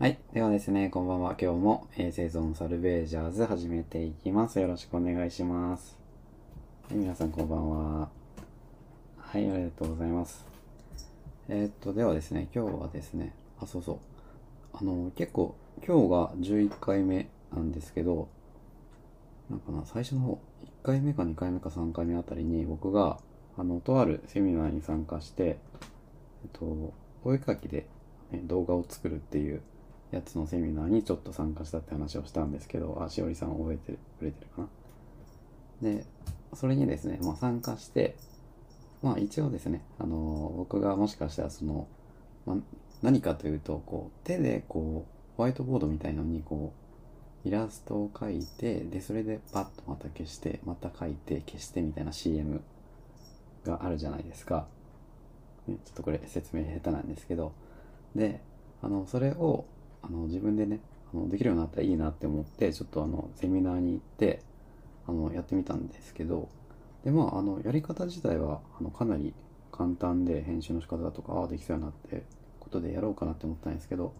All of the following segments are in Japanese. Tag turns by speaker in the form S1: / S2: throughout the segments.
S1: はい。ではですね、こんばんは。今日も、え、生存サルベージャーズ始めていきます。よろしくお願いします。はい、皆さんこんばんは。はい、ありがとうございます。えーっと、ではですね、今日はですね、あ、そうそう。あの、結構、今日が11回目なんですけど、なんかな、最初の方、1回目か2回目か3回目あたりに僕が、あの、とあるセミナーに参加して、えっと、お絵かきで、ね、動画を作るっていうやつのセミナーにちょっと参加したって話をしたんですけど、あ、しおりさん覚えてくれてるかな。で、それにですね、まあ参加して、まあ一応ですね、あの僕がもしかしたらその、まあ、何かというと、こう、手でこう、ホワイトボードみたいのにこう、イラストを描いて、で、それでパッとまた消して、また描いて、消してみたいな CM があるじゃないですか。ちょっとこれ説明下手なんですけど、で、あの、それを、あの、自分でね、あのできるようになったらいいなって思って、ちょっとあの、セミナーに行って、あの、やってみたんですけど、で、まあ、あの、やり方自体は、あの、かなり簡単で、編集の仕方だとか、ああ、できそうやなってことでやろうかなって思ったんですけど、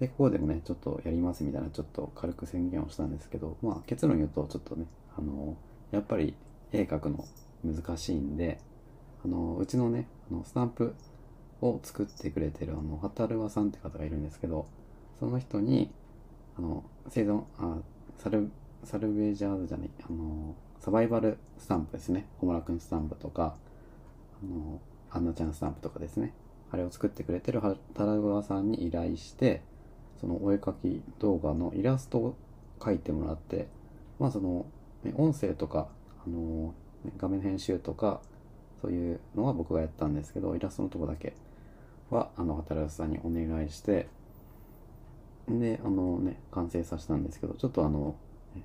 S1: で、ここでもね、ちょっとやりますみたいな、ちょっと軽く宣言をしたんですけど、まあ、結論言うと、ちょっとね、あの、やっぱり絵描くの難しいんで、あの、うちのね、あのスタンプを作ってくれてる、あの、はたるわさんって方がいるんですけど、その人に、あの、生存、あ、サル、サルベージャーズじゃない、あの、サバイバルスタンプですね。ホムラくんスタンプとか、あの、アンナちゃんスタンプとかですね。あれを作ってくれてるはたらぐわさんに依頼して、そのお絵描き動画のイラストを描いてもらって、まあその、ね音声とか、あの、画面編集とか、そういうのは僕がやったんですけど、イラストのとこだけは、あの、働くさんにお願いして、で、あのね、完成させたんですけど、ちょっとあの、ね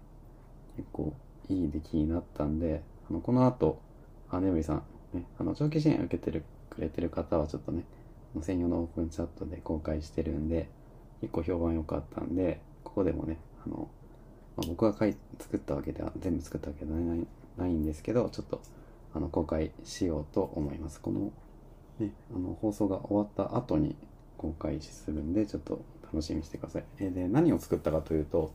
S1: 結構いい出来になったんで、あの、この後、あ、ねむりさん、ね、あの、長期支援受けてる、くれてる方はちょっとね、専用のオープンチャットで公開してるんで、結構評判良かったんで、ここでもね、あの、まあ、僕が書い作ったわけでは、全部作ったわけではないないんですけど、ちょっと、あの、公開しようと思います。この、ね、あの、放送が終わった後に公開するんで、ちょっと楽しみにしてください。えで、何を作ったかというと、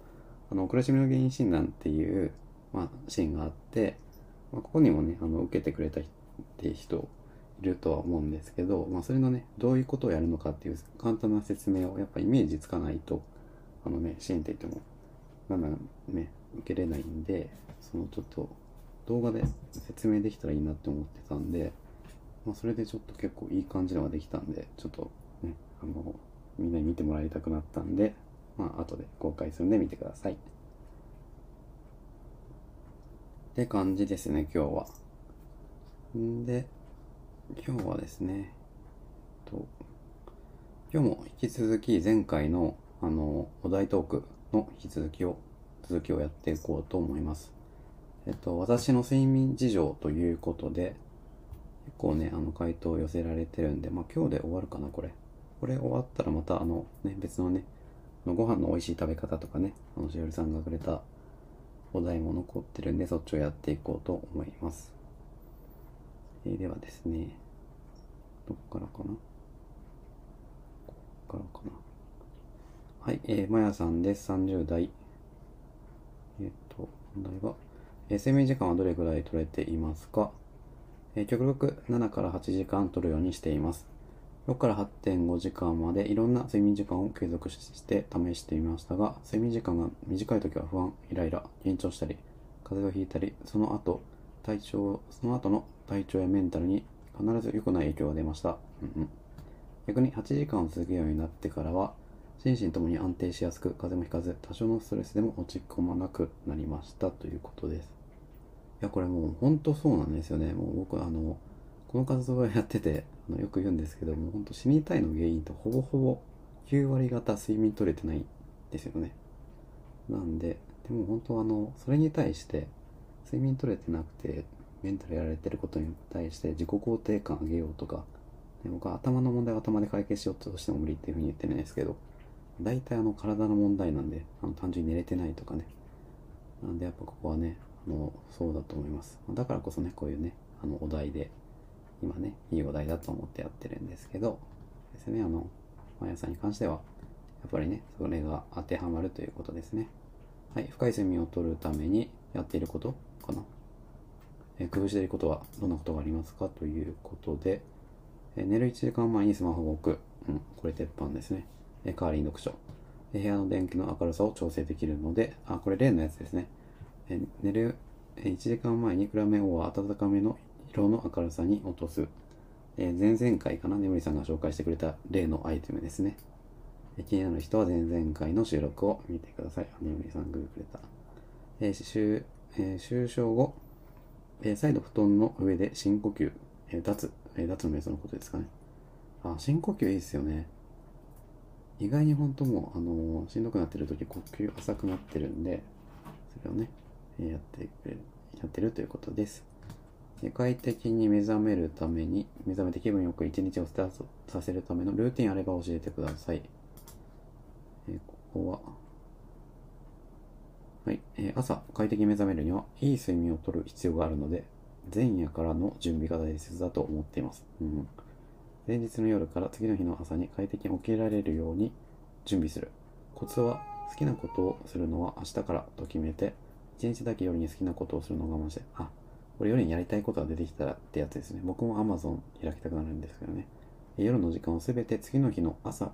S1: あの、苦しみの原因診断っていう、まあ、シーンがあって、まあ、ここにもね、あの、受けてくれたって人いるとは思うんですけど、まあ、それのね、どういうことをやるのかっていう簡単な説明をやっぱイメージつかないと、あのね、シーンって言っても、なんだね、受けれないんで、そのちょっと動画で説明できたらいいなって思ってたんで、まあ、それでちょっと結構いい感じのができたんで、ちょっとね、あの、みんなに見てもらいたくなったんで、まあ、後で公開するんで見てください。って感じですね、今日は。んで、今日はですね、と今日も引き続き前回のあのお題トークの引き続きを続きをやっていこうと思います。えっと、私の睡眠事情ということで、結構ね、あの回答寄せられてるんで、まあ今日で終わるかな、これ。これ終わったらまたあのね、別のね、のご飯の美味しい食べ方とかね、あのしおりさんがくれたお題も残ってるんで、そっちをやっていこうと思います。えーではですね、どっからかな？こっからかな？はい、えー、まやさんです。30代。えっ、と、問題は、えー睡眠時間はどれぐらい取れていますか？えー極力7から8時間取るようにしています。6から8.5時間までいろんな睡眠時間を継続して試してみましたが、睡眠時間が短い時は不安、イライラ、緊張したり、風邪をひいたり、その後、体調、その後の体調やメンタルに必ず良くない影響が出ました。うんうん逆に8時間を続けるようになってからは、心身ともに安定しやすく、風邪もひかず、多少のストレスでも落ち込まなくなりましたということです。いや、これもう本当そうなんですよね。もう僕、あの、この活動をやってて、あのよく言うんですけども、本当死にたいの原因とほぼほぼ9割方睡眠取れてないですよね。なんで、でも本当あの、それに対して、睡眠取れてなくて、メンタルやられてることに対して自己肯定感上げようとか、ね僕は頭の問題を頭で解決しようとしても無理っていうふうに言ってるんですけど、大体あの体の問題なんで、あの単純に寝れてないとかね。なんでやっぱここはね、あの、そうだと思います。だからこそね、こういうね、あの、お題で、今ね、いいお題だと思ってやってるんですけど、ですね、あの、毎朝に関しては、やっぱりね、それが当てはまるということですね。はい、深い睡眠をとるためにやっていることかな。えー工夫していることはどんなことがありますかということで、え寝る1時間前にスマホを置く。うん、これ鉄板ですね。えー代わりに読書。部屋の電気の明るさを調整できるので、あ、これ例のやつですね。え寝る1時間前に暗めを暖かめの色の明るさに落とす。えー前々回かな、眠りさんが紹介してくれた例のアイテムですね。気になる人は前々回の収録を見てください。眠りさんグーくれた。えー、就えー就寝後、えー再度布団の上で深呼吸、えー脱、えー脱の瞑想のことですかね。あ、深呼吸いいですよね。意外に本当もう、あのーしんどくなってる時呼吸浅くなってるんで、それをね、えーやってくれる、やってるということです。世界的に目覚めるために、目覚めて気分よく一日をスタートさせるためのルーティンあれば教えてください。えーここは、はい、えー朝快適に目覚めるにはいい睡眠をとる必要があるので前夜からの準備が大切だと思っています、うん、前日の夜から次の日の朝に快適に起きられるように準備する。コツは好きなことをするのは明日からと決めて一日だけ夜に好きなことをするのを我慢してあこれ夜にやりたいことが出てきたらってやつですね。僕も Amazon 開きたくなるんですけどね。夜の時間をすべて次の日の朝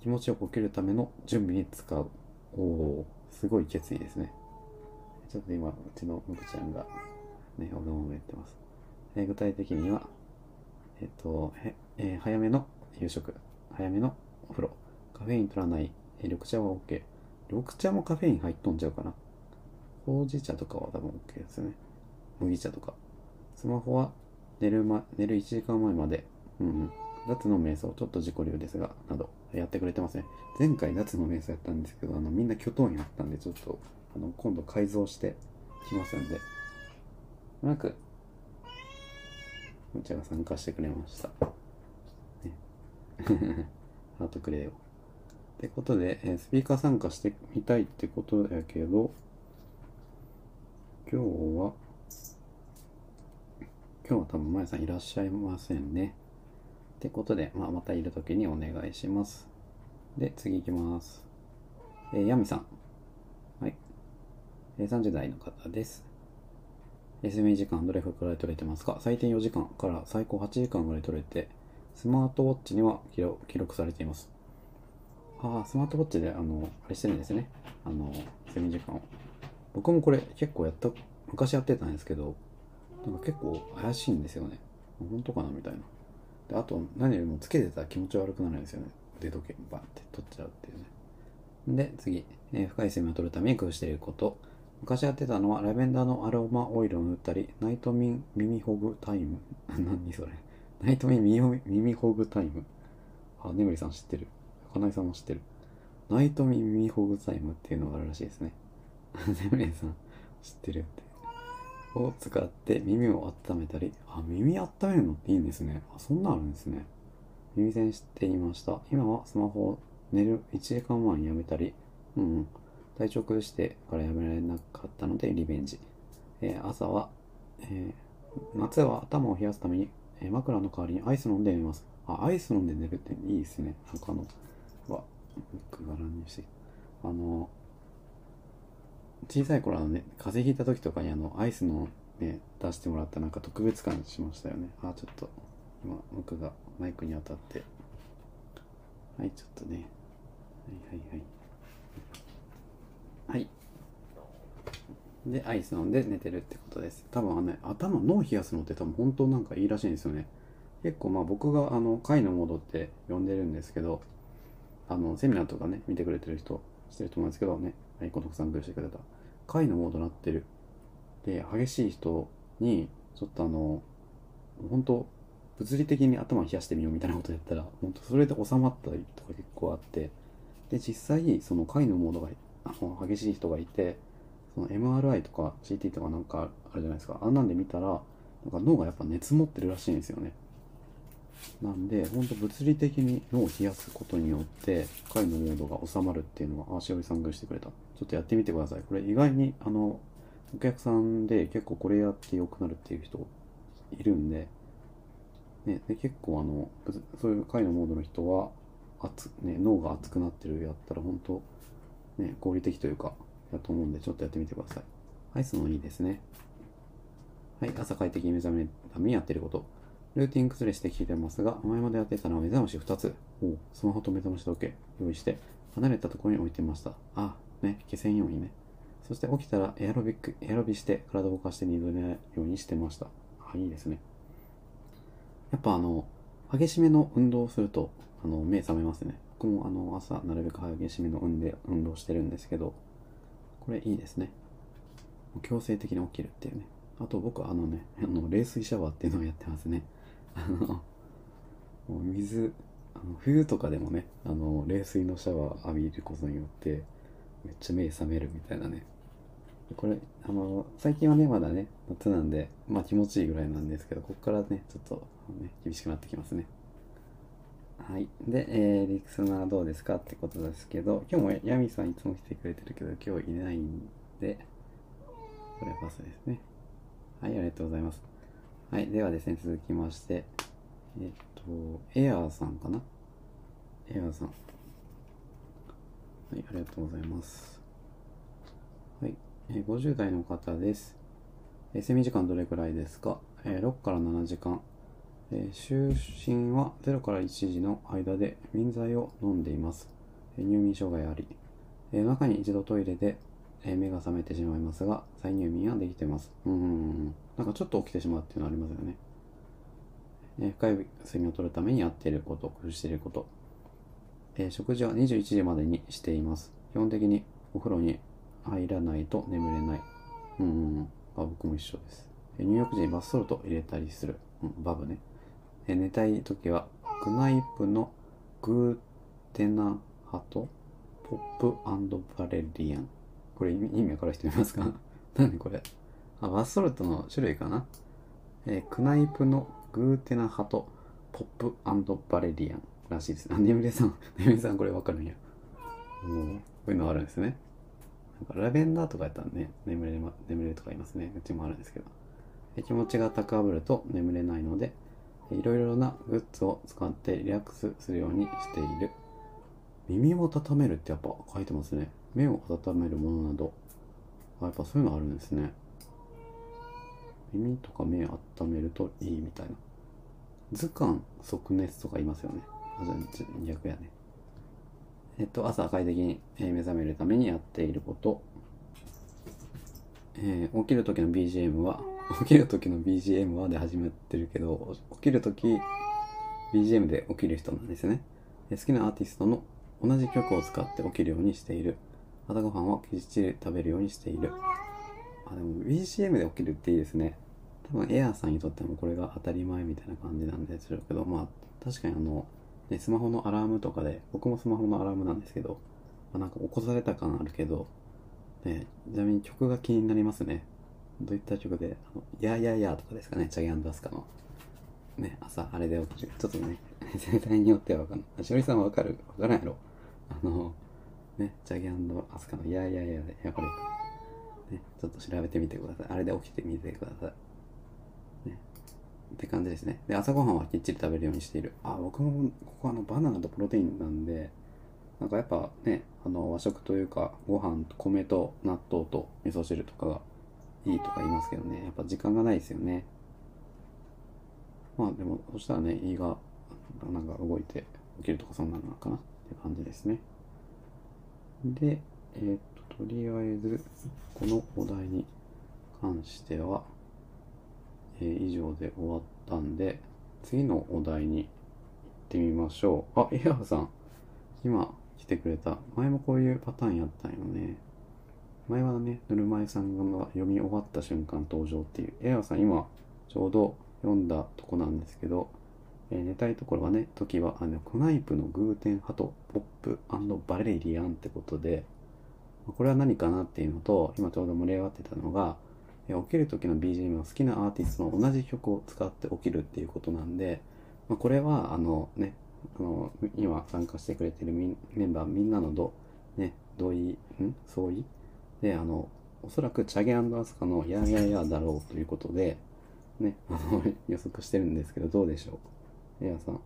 S1: 気持ちよく起きるための準備に使う。おおすごい決意ですね。ちょっと今うちのむくちゃんがねおがもめ言ってます、えー具体的にはえっ、とへ、え早めの夕食。早めのお風呂。カフェイン取らない、え緑茶は OK 緑茶もカフェイン入っとんちゃうかな。ほうじ茶とかは多分 OK ですよね。麦茶とか。スマホは寝る,、ま、寝る1時間前まで。うんうん。脱の瞑想ちょっと自己流ですがなどやってくれてますね。前回脱の瞑想やったんですけどあのみんなキョトンやったんでちょっとあの今度改造してきますんで。うまくむちゃが参加してくれました、ね、ハートくれよ。ってことで、えスピーカー参加してみたいってことやけど今日は今日は多分まやさんいらっしゃいませんねってことで、まあ、またいるときにお願いします。で、次行きます。えー、ヤミさん。はい。えー、30代の方です。休み時間どれくらい取れてますか？最低4時間から最高8時間ぐらい取れて、スマートウォッチには記録されています。ああ、スマートウォッチで、あの、あれしてるんですね。あの、睡眠時間を。僕もこれ結構やった、昔やってたんですけど、なんか結構怪しいんですよね。本当かなみたいな。であと何よりもつけてたら気持ち悪くなるんですよね。腕時計バンって取っちゃうっていうね。で次、えー深い睡眠を取るために工夫していること。昔やってたのはラベンダーのアロマオイルを塗ったりナイトミン耳ほぐタイム。何それ。ナイトミン耳耳ほぐタイム。あ眠りさん知ってる。金井さんも知ってる。ナイトミン耳ほぐタイムっていうのがあるらしいですね。眠りさん知ってるって。を使って耳を温めたり、あ、耳温めるのっていいんですね。あ、そんなあるんですね。耳栓していました。今はスマホを寝る1時間前にやめたり、うん、うん、体調崩してからやめられなかったのでリベンジ。えー朝は、えー夏は頭を冷やすために、えー枕の代わりにアイス飲んで寝ます。あ、アイス飲んで寝るっていいですね。なんかの、うわ、僕が乱入してあの、小さい頃あのね風邪ひいた時とかにあのアイスのね出してもらったなんか特別感しましたよね。あちょっと今僕がマイクに当たって。はいちょっとね。はいはいはい。はい。でアイス飲んで寝てるってことです。多分あのね頭脳冷やすのって多分本当なんかいいらしいんですよね。結構まあ僕があの貝のモードって呼んでるんですけどあのセミナーとかね見てくれてる人してると思うんですけどね。はいこのさんグーしてくれた。貝のモードなってる。で激しい人にちょっとあの本当物理的に頭冷やしてみようみたいなことやったら本当それで収まったりとか結構あって。で実際その貝のモードがあの激しい人がいてその MRI とか CT とかなんかあるじゃないですか。あんなんで見たらなんか脳がやっぱ熱持ってるらしいんですよね。なんで本当物理的に脳を冷やすことによって貝のモードが収まるっていうのはあしおりさんがしてくれた。ちょっとやってみてください。これ意外にあのお客さんで結構これやって良くなるっていう人いるんで,、ね、で結構あのそういう貝のモードの人は熱、ね、脳が熱くなってるやったら本当ね合理的というかやと思うんでちょっとやってみてください。はいそのいいですね。はい朝快適に目覚めるためにやってること。ルーティン崩れしてきてますが前までやってたのは目覚まし2つ。おスマホと目覚まし時計用意して離れたところに置いてました。あね消せんようにね。そして起きたらエアロビックエアロビして体を動かして二度寝ないようにしてました。あいいですね。やっぱあの激しめの運動をするとあの目覚めますね。僕もあの朝なるべく激しめの運で運動してるんですけどこれいいですね。強制的に起きるっていうね。あと僕はあのねあの冷水シャワーっていうのをやってますね。あの水あの冬とかでもねあの冷水のシャワー浴びることによってめっちゃ目覚めるみたいなね。これあの最近はねまだね夏なんでまあ気持ちいいぐらいなんですけどここからねちょっと、ね、厳しくなってきますね。はい。で、えー、リクスナーどうですかってことですけど今日もヤミさんいつも来てくれてるけど今日いないんでこれパスですね。はいありがとうございます。はいではですね続きましてえっとエアーさんかな？エアーさんはいありがとうございますはいえ50代の方です。え睡眠時間どれくらいですか、え ?6 から7時間。え就寝は0から1時の間で眠剤を飲んでいます。え入眠障害あり。え中に一度トイレで、え目が覚めてしまいますが、再入眠はできてます。うん。なんかちょっと起きてしまうっていうのはありますよね。え深い睡眠をとるためにやっていること、工夫していること。え食事は21時までにしています。基本的にお風呂に入らないと眠れない。うん、あ僕も一緒です。入浴時にバスソルト入れたりする。うん、バブね。え寝たい時は、グナイプのグーテナハトポップバレリアン。これ意味わかる人いますか？何これ？あ、バスソルトの種類かな？えー、クナイプのグーテナハトポップバレリアンらしいです。あ、眠れさん、眠れさんこれわかるんや。もう、こういうのあるんですね。なんかラベンダーとかやったらね、眠れ、ま、眠れるとかいますね。うちもあるんですけど。気持ちが高ぶると眠れないので、いろいろなグッズを使ってリラックスするようにしている。耳を温めるってやっぱ書いてますね。目を温めるものなど。あ、やっぱそういうのあるんですね。耳とか目温めるといいみたいな。図鑑即熱とか言いますよね。あ、じゃ逆やね。えっと、朝快適に目覚めるためにやっていること。えー、起きる時の BGM は、起きる時の BGM はで始めてるけど、起きる時 BGM で起きる人なんですよね。好きなアーティストの同じ曲を使って起きるようにしている。朝ごはんはきっちり食べるようにしている。あ、でも BGM で起きるっていいですね。多分エアーさんにとってもこれが当たり前みたいな感じなんですけど、まあ確かにあの、ね、スマホのアラームとかで、僕もスマホのアラームなんですけど、まあ、なんか起こされた感あるけど、ね、ちなみに曲が気になりますね。どういった曲で、あの、やーやーやーとかですかね、チャギアンダスカの。ね、朝、あれで起きる。ちょっとね、世代によってはわかんない。しおりさんわかる？わからんやろあの、ね、チャギアンドアスカのいやーやーやーで、やこれ、ね、ちょっと調べてみてください。あれで起きてみてください。って感じですね。で、朝ごはんはきっちり食べるようにしている。あ、僕も、ここあの、バナナとプロテインなんで、なんかやっぱね、あの、和食というか、ご飯と米と納豆と味噌汁とかがいいとか言いますけどね、やっぱ時間がないですよね。まあでも、そしたらね、胃が、なんか動いて起きるとかそんなのかなって感じですね。で、えー、っと、とりあえず、このお題に関しては、えー、以上で終わったんで、次のお題に行ってみましょう。あ、エアさん。今来てくれた。前もこういうパターンやったんよね。前はね、ぬるま湯さんが読み終わった瞬間登場っていう。エアさん今ちょうど読んだとこなんですけど、えー、寝たいところはね、時は、あの、コナイプのグーテンハトポップバレリアンってことで、これは何かなっていうのと、今ちょうど盛り上がってたのが、起きる時の BGM は好きなアーティストの同じ曲を使って起きるっていうことなんで、まあ、これはあのねあの今参加してくれてるメンバーみんなのど、ね、同意ん？相違？であのおそらくチャゲアスカの「ややや」だろうということで、ね、あの予測してるんですけどどうでしょう？エアさん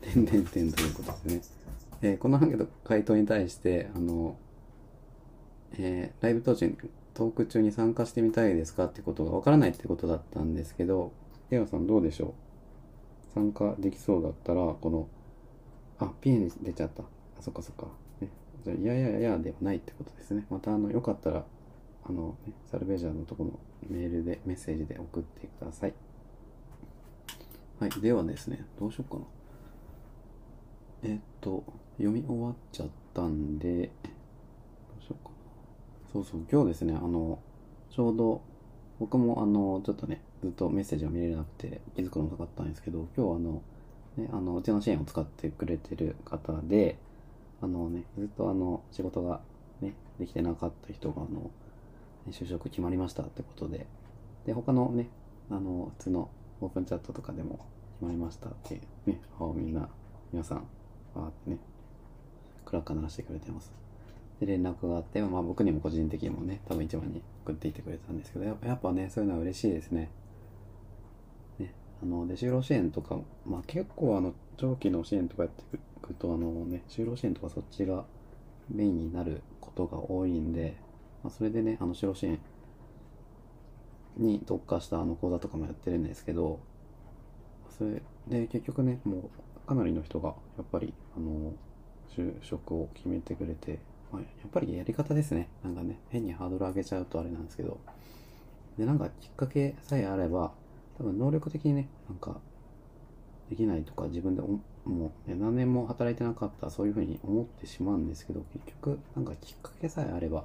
S1: 点々点ということですね。えーこのアンケート回答に対して、あの、えーライブ当中に、トーク中に参加してみたいですかってことがわからないってことだったんですけど、エアさんどうでしょう？参加できそうだったら、この、あ、ピエに出ちゃった。あ、そっかそっか。ね、じゃいやいやいやではないってことですね。また、あの、よかったら、あの、ね、サルベージャーのところのメールで、メッセージで送ってください。はい、ではですね、どうしようかな。えっと、読み終わっちゃったんで、どうしようかな。そうそう、今日ですね、あの、ちょうど、僕もあの、ちょっとね、ずっとメッセージが見れなくて気づくの遅かったんですけど、今日あの、ね、あの、うちの支援を使ってくれてる方で、あのね、ずっとあの、仕事がね、できてなかった人が、あの、就職決まりましたってことで、で、他のね、あの、普通のオープンチャットとかでも決まりましたって、ね、あみんな、皆さん、わーってね、クラッカー鳴らしてくれてます。で、連絡があって、まあ僕にも個人的にもね、多分一番に送っていってくれたんですけど、やっぱね、そういうのは嬉しいですね。ね、あの、で、就労支援とか、まあ結構あの、長期の支援とかやっていくと、あのね、就労支援とかそっちがメインになることが多いんで、まあそれでね、あの、就労支援に特化したあの講座とかもやってるんですけど、それで結局ね、もうかなりの人がやっぱり、あの、就職を決めてくれて、まあ、やっぱりやり方ですね。なんかね、変にハードル上げちゃうとあれなんですけど。で、なんかきっかけさえあれば、多分能力的にね、なんか、できないとか自分でおもう、ね、何年も働いてなかったそういうふうに思ってしまうんですけど、結局、なんかきっかけさえあれば、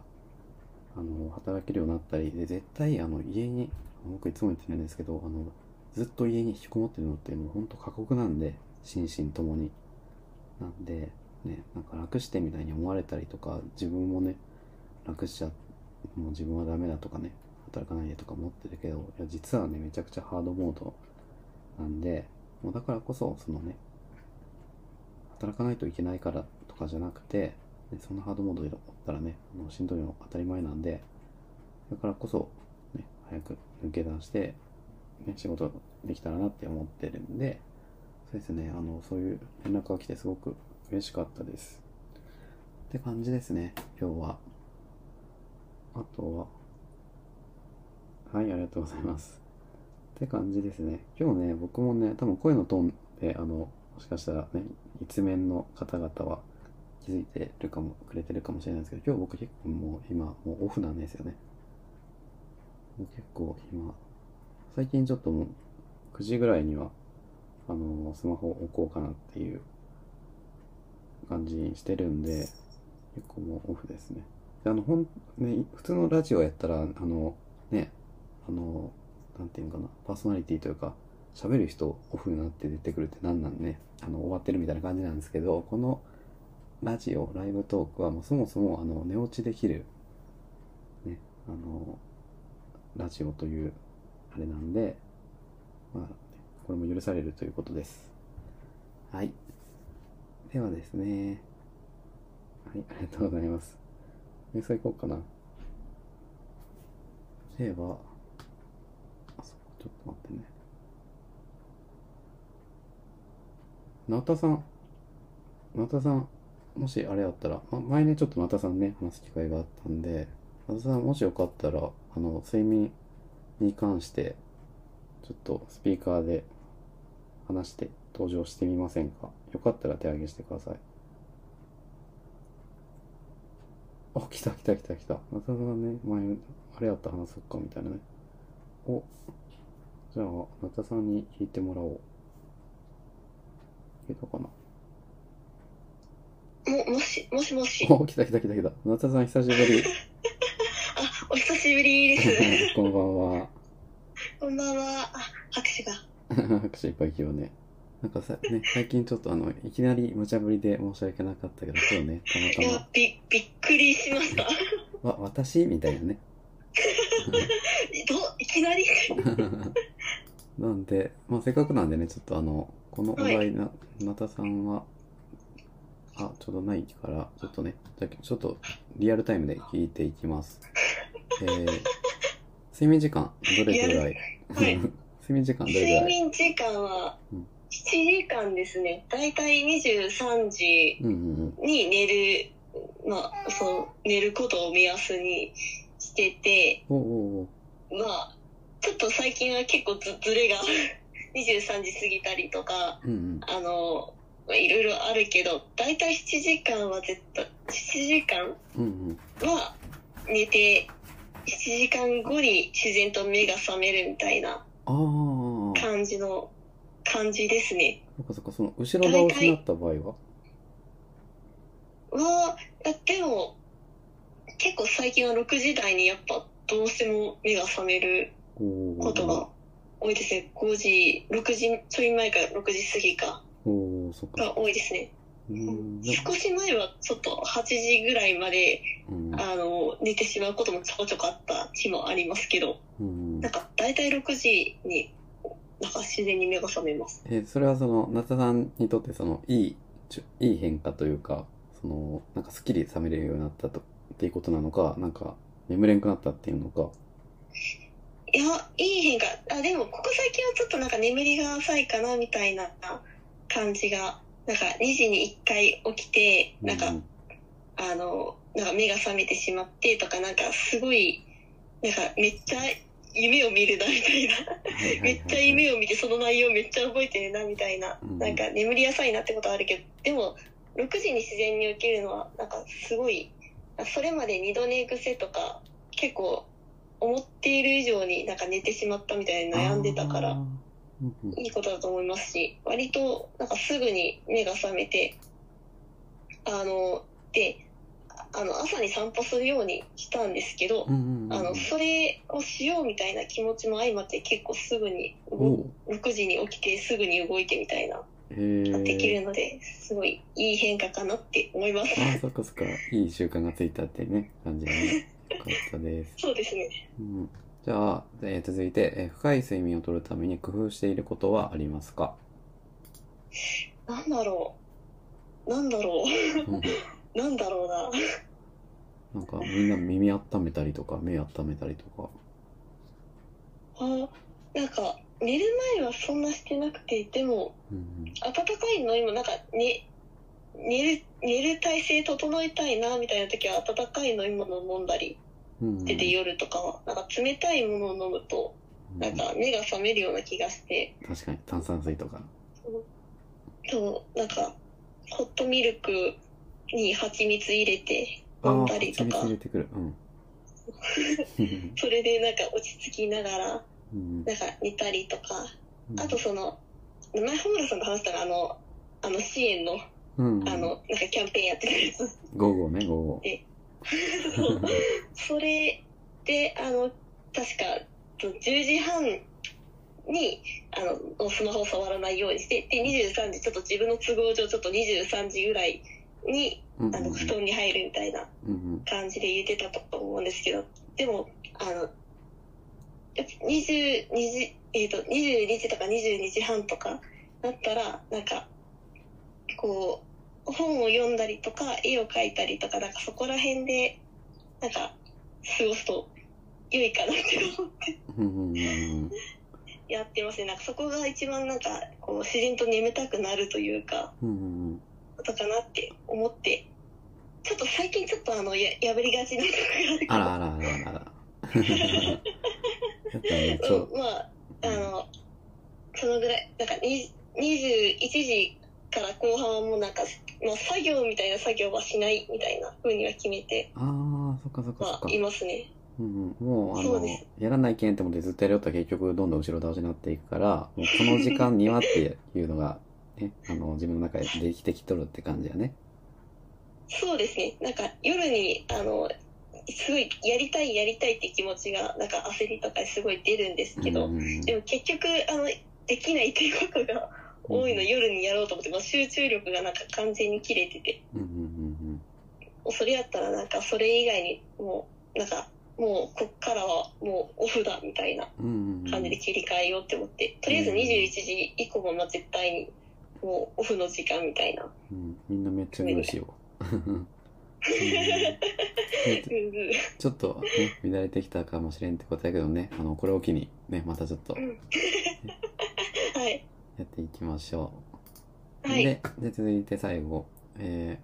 S1: あの、働けるようになったり、で、絶対、あの、家に、僕いつも言ってるんですけど、あの、ずっと家に引きこもってるのってもうほんと過酷なんで、心身ともに。なんで、ね、なんか楽してみたいに思われたりとか、自分もね、楽しちゃ、もう自分はダメだとかね、働かないでとか思ってるけど、いや、実はね、めちゃくちゃハードモードなんで、もうだからこそ、そのね、働かないといけないからとかじゃなくて、ね、そんなハードモードでおったらね、あのしんどいの当たり前なんで、だからこそ、ね、早く抜け出して、ね、仕事できたらなって思ってるんで、そうですね、あの、そういう連絡が来てすごく嬉しかったです。って感じですね、今日は。あとは、はい、ありがとうございます。って感じですね。今日ね、僕もね、多分声のトーンで、あの、もしかしたらね、一面の方々は気づいてるかも、くれてるかもしれないですけど、今日僕結構もう今、もうオフなんですよね。もう結構今、最近ちょっともう9時ぐらいには、あの、スマホ置こうかなっていう感じにしてるんで、結構もうオフですね。であの、ほん、ね、普通のラジオやったら、あの、ね、あの、なんていうのかな、パーソナリティというか、喋る人オフになって出てくるってなんなんね、あの、終わってるみたいな感じなんですけど、このラジオ、ライブトークはもうそもそも、あの、寝落ちできる、ね、あの、ラジオという、あれなんで、まあ、これも許されるということです。はい。ではですね。はい、ありがとうございます。瞑想行こうかな。では、あ、そう、ちょっと待ってね。なたさん、なたさん、もしあれやったら、ま、前にちょっとなたさんね、話す機会があったんで、なたさん、もしよかったら、あの、睡眠に関して、ちょっとスピーカーで話して登場してみませんか？よかったら手挙げしてください。あ、来た来た来た来た。なたさんね、前、あれやったら話そっかみたいなね。お、じゃあ、なたさんに聞いてもらおう。聞いたかな？
S2: も、もし、もしもし。
S1: お、来た来た来た来た。なたさん久しぶり。
S2: あ、お久しぶりです。
S1: こんばんは。
S2: こんばんは。あ、拍手が。
S1: 拍手いっぱい来よね。なんかさ、ね、最近ちょっとあの、いきなり無茶ぶりで申し訳なかったけど、今日ね、た
S2: いや
S1: また、
S2: び、びっくりしました。
S1: ま、わ、私？みたいなね。
S2: ど、いきなり？
S1: なんで、まあ、せっかくなんでね、ちょっとあの、このお題な、なたさんは、あ、ちょうどないから、ちょっとね、ちょっとリアルタイムで聞いていきます。えー、睡眠時間、どれぐらい、
S2: はい
S1: 睡眠時間どれぐ
S2: 睡
S1: らい？
S2: 眠時間は
S1: うん、
S2: 時間ですね。だいたい23時
S1: うんうんうん。
S2: に寝る、まあ、その、寝ることを目安にしてて、
S1: おうおう
S2: まあ、ちょっと最近は結構ずずれが 23時過ぎたりとか、
S1: うんうん。
S2: あの、まあいろいろあるけど、だいたい7時間は絶対、7時間。は寝て、7時間後に自然と目が覚めるみたいな。感じの、感じですね。
S1: そっかそっか、その後ろ倒しになった場合は？
S2: は、でも、結構最近は6時台にやっぱどうしても目が覚める
S1: お
S2: ことが多いですね。5時、6時ちょい前か6時過ぎか
S1: そっか。
S2: が多いですね。少し前はちょっと8時ぐらいまで、
S1: うん。
S2: あの、寝てしまうこともちょこちょこあった日もありますけど、
S1: うん
S2: なんか大体6時に、なんか自然に目が覚めます。
S1: えーそれはその、夏田さんにとってその、いい、ちょいい変化というか、その、なんかスッキリ覚めれるようになったと、っていうことなのか、なんか、眠れんくなったっていうのか。
S2: いや、いい変化。あ、でも、ここ最近はちょっとなんか眠りが浅いかな、みたいな感じが、なんか2時に1回起きて、なんか、
S1: うん
S2: あの、なんか目が覚めてしまってとか、なんかすごい、なんかめっちゃ夢を見るな、みたいな。めっちゃ夢を見てその内容めっちゃ覚えてるな、みたいな。
S1: うん
S2: なんか眠り浅いなってことはあるけど、でも、6時に自然に起きるのは、なんかすごい、それまで二度寝癖とか、結構、思っている以上になんか寝てしまったみたいに悩んでたから、いいことだと思いますし、割となんかすぐに目が覚めて、あの、で、あの、朝に散歩するようにしたんですけど、あの、それをしようみたいな気持ちも相まって結構すぐに動
S1: おう
S2: 6時に起きてすぐに動いてみたいな、できるので、すごいいい変化かなって思います。
S1: ああ、そっかそっか。いい習慣がついたってね、感じがね。よかったです。
S2: そうですね。
S1: うん、じゃあ、えー続いて、えー深い睡眠をとるために工夫していることはありますか？
S2: なんだろう。なんだろ
S1: うん
S2: う。なんだろうな。
S1: なんか、みんな耳温めたりとか、目温めたりとか。
S2: あなんか、寝る前はそんなしてなくて、でも、
S1: うん
S2: 暖かいの？今なんか、ね、寝る、寝る体勢整えたいな、みたいな時は温かい飲み物を飲んだり
S1: うん。
S2: してて、夜とかは、なんか冷たいものを飲むと、
S1: うん
S2: なんか目が覚めるような気がして、
S1: 確かに、炭酸水とか。
S2: そう、なんか、ホットミルクに蜂蜜入れて飲んだりとか。
S1: うん。
S2: それでなんか落ち着きながら、
S1: うん
S2: なんか寝たりとか、
S1: うん
S2: あとその、前穂村さんと話したら、あの、あの支援の、
S1: うん。
S2: あの、なんかキャンペーンやってたやつ。
S1: 午後ね、午後。
S2: そう。それで、あの、確か、10時半に、あの、スマホを触らないようにして、で、23時、ちょっと自分の都合上、ちょっと23時ぐらいに、
S1: うん
S2: あの、布団に入るみたいな感じで言ってたと思うんですけど、でも、あの、やっぱ22時、えっ、と、22時とか22時半とかだったら、なんか、こう、本を読んだりとか、絵を描いたりとか、なんかそこら辺で、なんか、過ごすと良いかなって思って。やってますね。なんかそこが一番なんか、こう、自然と眠たくなるというか、ことかなって思って、ちょっと最近ちょっとあの、や破りがちなとこがあ
S1: らあらあらあら。
S2: まあ、あの、そのぐらい、なんかに21時から後半はもうなんか、まあ作業みたいな作業はしないみたいな風には決めて
S1: ああ、そっかそっかそっか
S2: はい。ますね。
S1: うんうん、もう、あのやらないけんって思ってずっとやるよったら結局どんどん後ろ倒しになっていくから、もうこの時間にはっていうのが、ね、あの、自分の中でできてきとるって感じやね。
S2: そうですね。なんか夜に、あの、すごいやりたいやりたいって気持ちが、なんか焦りとかすごい出るんですけど、
S1: うんうんうん
S2: でも結局、あの、できないっていうことが多いの、夜にやろうと思って、まあ、集中力がなんか完全に切れてて、
S1: うんうんうん。
S2: それやったらなんかそれ以外にもう、なんか、もうこっからはもうオフだみたいな感じで切り替えようって思って、とりあえず21時以降はまあ絶対にもうオフの時間みたいな。
S1: うん、みんなめっちゃ苦しいよ。う。ん。ちょっと、ね、乱れてきたかもしれんってことやけどね、あの、これを機に、ね、またちょっと、
S2: うん。はい。
S1: やっていきましょう。
S2: はい。
S1: で、で続いて最後、え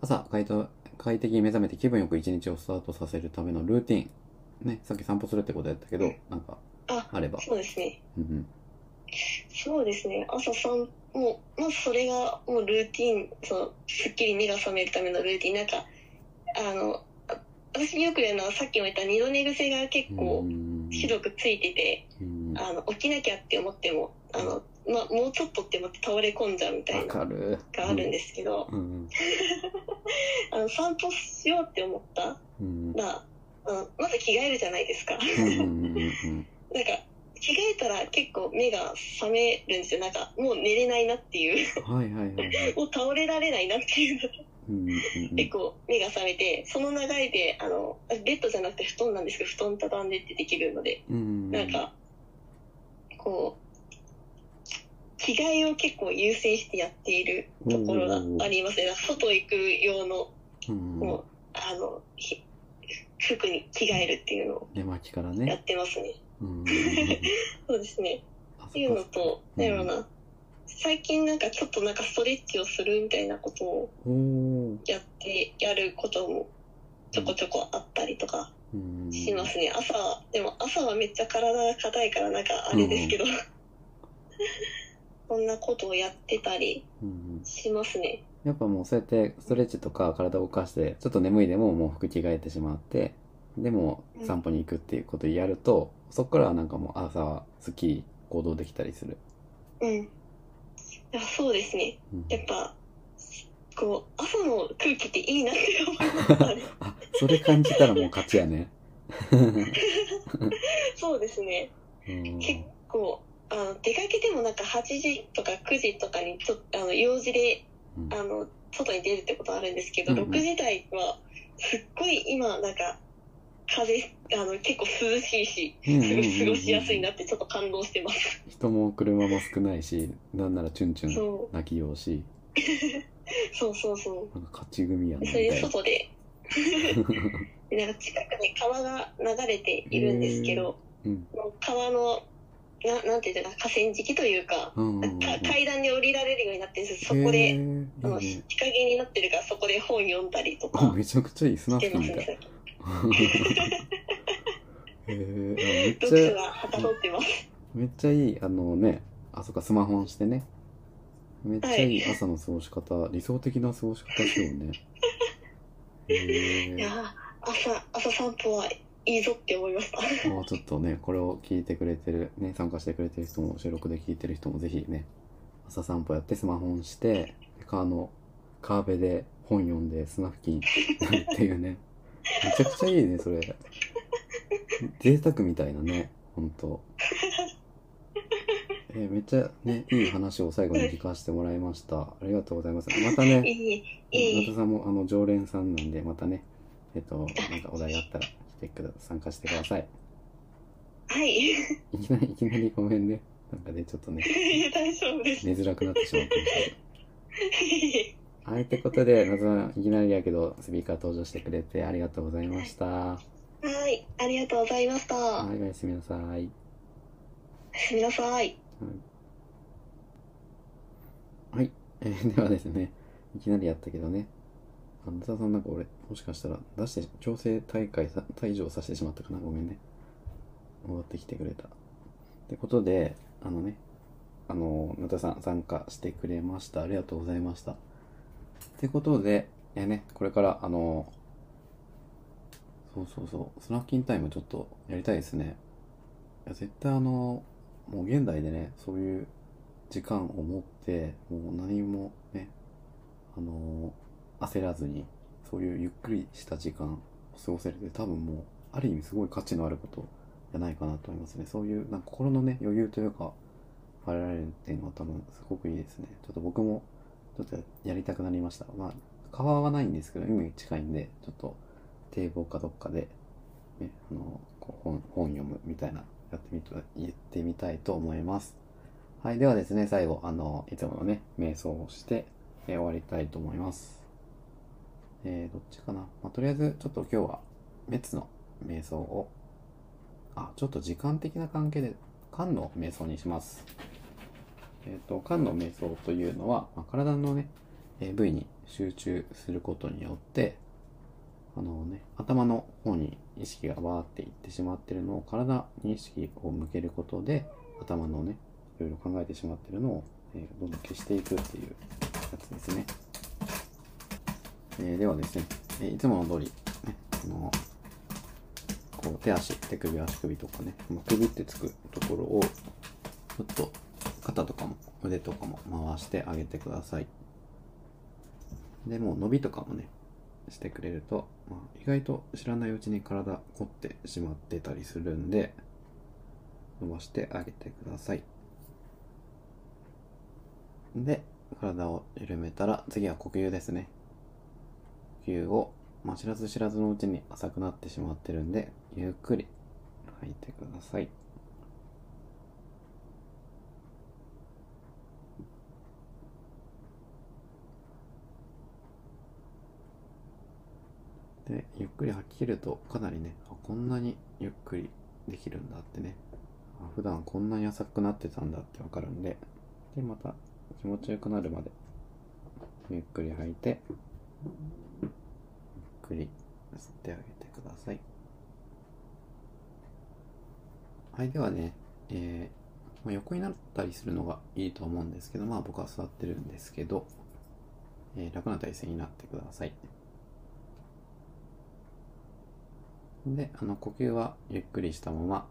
S1: ー、朝快と快適に目覚めて気分よく一日をスタートさせるためのルーティン。ね、さっき散歩するってことやったけど、なんか
S2: あ、
S1: あれば。
S2: そうですね。
S1: うんうん。
S2: そうですね。朝散もう、まずそれがもうルーティン、その、すっきり目が覚めるためのルーティン。なんか、あの、あ私よくやるのはさっきも言った二度寝癖が結構
S1: うん
S2: ひどくついてて、
S1: うん
S2: あの、起きなきゃって思っても、あの、まあ、もうちょっとって思って倒れ込んじゃうみたい
S1: わ
S2: な。があるんですけど、
S1: うん。うん
S2: あの、散歩しようって思った
S1: うん。
S2: ら、あのまず着替えるじゃないですか。
S1: うんうんうんうん。
S2: なんか、着替えたら結構目が覚めるんですよ。なんか、もう寝れないなっていう、
S1: はいはいはいはい。
S2: もう倒れられないなっていうの結構目が覚めて、その流れで、あの、ベッドじゃなくて布団なんですけど、布団畳んでってできるので、
S1: うんうん。
S2: なんか、こう、着替えを結構優先してやっているところがありますね。外行く用の、
S1: うん
S2: もう、あの、ひ服に着替えるっていうのを
S1: 寝巻きから
S2: や
S1: ね。
S2: ってますね。そうですね。
S1: あ
S2: っていうのと、
S1: うん
S2: なんやろうな、最近なんかちょっとなんかストレッチをするみたいなことをやって、やることもちょこちょこあったりとか
S1: うん
S2: しますね。朝、でも朝はめっちゃ体が硬いからなんかあれですけど、そんなことをやってたり
S1: うんうん
S2: しますね。
S1: やっぱもうそうやってストレッチとか体を動かしてちょっと眠いでももう服着替えてしまってでも
S2: うん
S1: 散歩に行くっていうことをやると、そこからはなんかもう朝はすっきり行動できたりする、
S2: うん。いやそうですね。
S1: うん
S2: やっぱ、こう、朝の空気っていいなって思いましたね。
S1: あそれ感じたらもう勝ちやね
S2: そうですね。
S1: うん
S2: 結構あの出かけてもなんか8時とか9時とかにあの用事で
S1: うん。
S2: あの外に出るってことあるんですけど、
S1: うんうん。
S2: 6時台はすっごい今なんか風あの結構涼しいし
S1: うん
S2: すごい過ごしやすいな
S1: うん
S2: ってちょっと感動してます。
S1: 人も車も少ないしなんならチュンチュン
S2: そ
S1: 泣きようし。
S2: うそうそうそう。
S1: なんか勝ち組やねみ
S2: それで外で。でなんか近くに川が流れているんですけど、
S1: うん。
S2: 川のななんていうか河川敷というか、
S1: うんうんうん
S2: 階段で降りられるようになってるんですそこで。あの日陰になってるからそこで本読んだりと
S1: あ
S2: か
S1: めちゃくちゃいいスナ
S2: して
S1: フキンみたい
S2: ますね。
S1: へーあめっ
S2: 読
S1: ちゃ
S2: はかどってます。
S1: めっちゃいいあのねあそっかスマホしてねめっちゃいい朝の過ごし方、理想的な過ごし方しようね へえ
S2: いやー朝朝散歩はいいぞって思いました。
S1: もうちょっとねこれを聞いてくれてるね参加してくれてる人も収録で聞いてる人もぜひね朝散歩やってスマホをしてで川の川辺で本読んでスナフキンっていうね。めちゃくちゃいいねそれ。贅沢みたいなねほんと。えーめっちゃねいい話を最後に聞かせてもらいました。ありがとうございます。またね
S2: いいいい
S1: 中田さんもあの常連さんなんでまたねえっとなんかお題あったら。来てくだ参加してください。
S2: はい。
S1: いきなりいきなりごめんね。なんかねちょっとね
S2: 大丈夫です。
S1: 寝づらくなってしまって はいってことで謎はいきなりやけどスピーカー登場してくれてありがとうございました。は
S2: はい、ありがとうございました。
S1: いおやすみなさい。
S2: おやすみなさい。
S1: はい、えーではですねいきなりやったけどね。あの田さんなんか俺もしかしたら出して調整大会さ退場させてしまったかな。ごめんね。戻ってきてくれた。ってことであのねあの野田さん参加してくれました。ありがとうございました。ってことでえねこれからあのそうそうそうスナフキンタイムちょっとやりたいですね。いや絶対あのもう現代でねそういう時間を持ってもう何もねあの焦らずにそういうゆっくりした時間を過ごせるって多分もうある意味すごい価値のあることじゃないかなと思いますね。そういうなんか心のね余裕というか変えられるっていうのは多分すごくいいですね。ちょっと僕もちょっとやりたくなりました。まあ川はないんですけど海に近いんでちょっと堤防かどっかで、ね、あのこう本本読むみたいなやってみと言ってみたいと思います。はい、ではですね、最後、あの、いつものね、瞑想をして、え終わりたいと思います。えー、どっちかな。まあ、とりあえず、ちょっと今日は、滅の瞑想を、あ、ちょっと時間的な関係で、間の瞑想にします。えっ、と、肝の瞑想というのは、まあ、体のね、え部位に集中することによって、あのね、頭の方に意識がバーっていってしまってるのを体に意識を向けることで、頭のね、いろいろ考えてしまってるのを、えーどんどん消していくっていうやつですね。えではですね、えいつもの通り、ね、あのこう手足、手首、足首とかね、まあ首ってつくところを、ちょっと肩とかも腕とかも回してあげてください。でもう伸びとかもね、してくれると、まあ、意外と知らないうちに体凝ってしまってたりするんで、伸ばしてあげてください。で、体を緩めたら次は呼吸ですね。吸を、まあ、知らず知らずのうちに浅くなってしまってるんで、ゆっくり吐いてください。で、ゆっくり吐き切るとかなりね、こんなにゆっくりできるんだってね、普段こんなに浅くなってたんだってわかるんで、で、また気持ちよくなるまで、ゆっくり吐いて、くり吸ってあげてください。はい、ではね、えーまあ、横になったりするのがいいと思うんですけど、まあ僕は座ってるんですけど、えー楽な体勢になってください。で、あの、呼吸はゆっくりしたまま、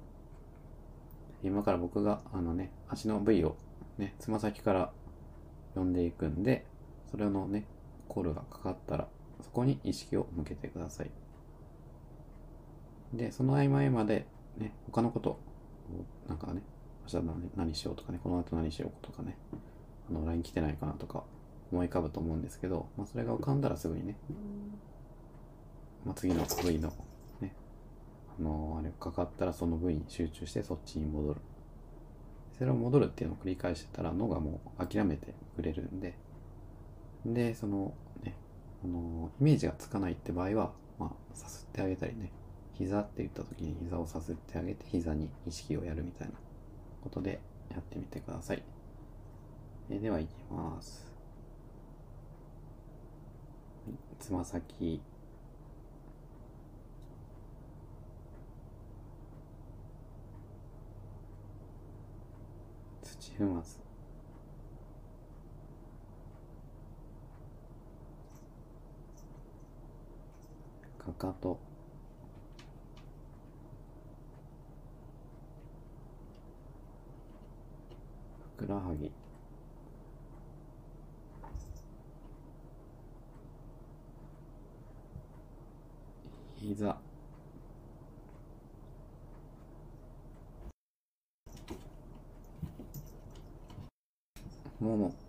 S1: 今から僕が、あのね、足の部位をね、つま先から呼んでいくんで、それのね、コールがかかったら、そこに意識を向けてください。で、その合間合間で、ね、他のこと、なんかね、明日何何しようとかね、この後何しようとかね、あの、LINE 来てないかなとか思い浮かぶと思うんですけど、まあ、それが浮かんだらすぐにね、まあ、次の部位のね、あのあれかかったらその部位に集中してそっちに戻る。それを戻るっていうのを繰り返してたら脳がもう諦めてくれるんで、で、その、あのイメージがつかないって場合は、まあ、さすってあげたりね、膝って言った時に膝をさすってあげて膝に意識をやるみたいなことでやってみてください。えでは、いきます。つま先、土踏まずかと。ふくらはぎ。膝。もも。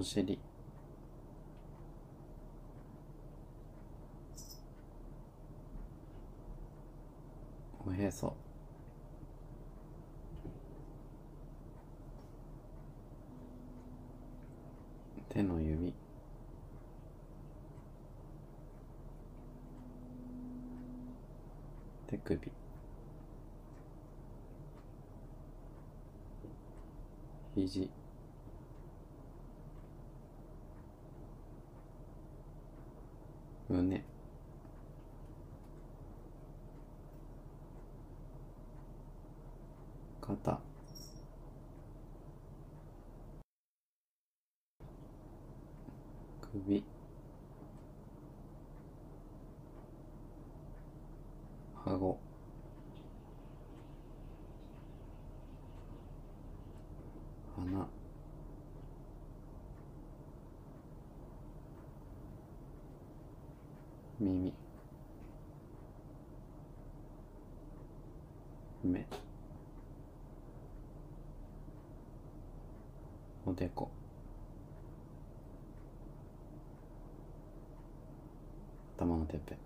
S1: お尻。おへそ。手の指。手首。肘。よね首顎鼻耳目。おでこ。頭のてっぺん。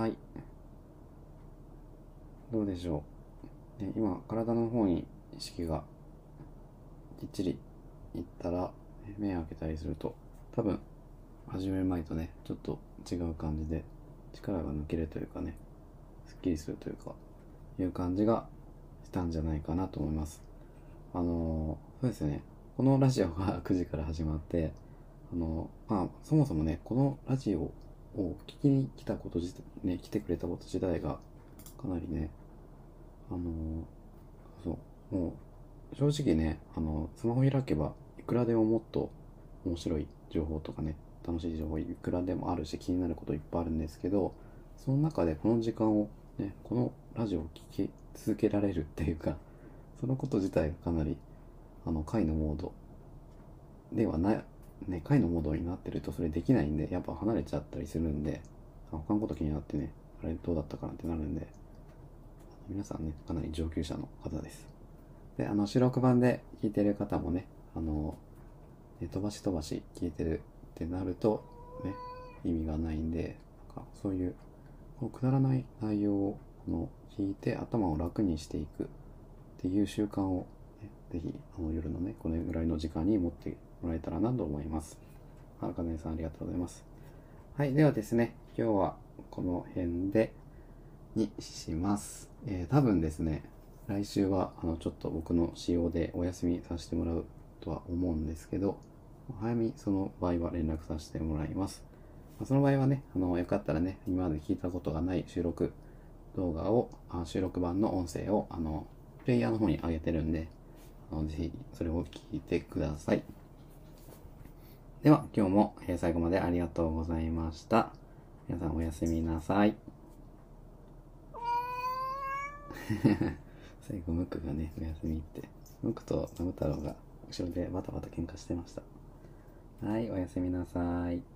S1: はい。どうでしょう、ね、今体の方に意識がきっちりいったら、目開けたりすると、多分、始める前とね、ちょっと違う感じで、力が抜けるというかね、すっきりするというか、いう感じがしたんじゃないかなと思います。あのそうですね、このラジオが 9時から始まって、あのまあ、そもそもね、このラジオを聞きに来たこと自体、ね、来てくれたこと自体が、かなりね、あのそう、もう、正直ね、あの、スマホ開けば、いくらでももっと面白い情報とかね、楽しい情報いくらでもあるし、気になることいっぱいあるんですけど、その中でこの時間を、ね、このラジオを聞き続けられるっていうか、そのこと自体がかなり、あの、回のモードではない、ね、回のモードになってるとそれできないんで、やっぱ離れちゃったりするんで、他のこと気になってね、あれどうだったかなってなるんで、皆さんね、かなり上級者の方です。で、あの、収録版で聞いてる方もね、あの、ね飛ばし飛ばし聞いてるってなると、ね、意味がないんで、なんかそういう、こうくだらない内容をこの聞いて頭を楽にしていくっていう習慣を、ね、ぜひ、あの夜のね、これぐらいの時間に持ってもらえたらなと思います。あ、かねさんありがとうございます。はい、ではですね、今日はこの辺で、にします。えー、多分ですね、来週はあのちょっと僕の仕様でお休みさせてもらうとは思うんですけど、早めにその場合は連絡させてもらいます。まその場合はね、あのよかったらね、今まで聞いたことがない収録動画を、あ収録版の音声をあのプレイヤーの方に上げてるんで、あのぜひそれを聞いてください。では、今日も、最後までありがとうございました。皆さんおやすみなさい。最後、ムックがね、おやすみって。ムックとナム太郎が後ろでバタバタ喧嘩してました。はい、おやすみなさい。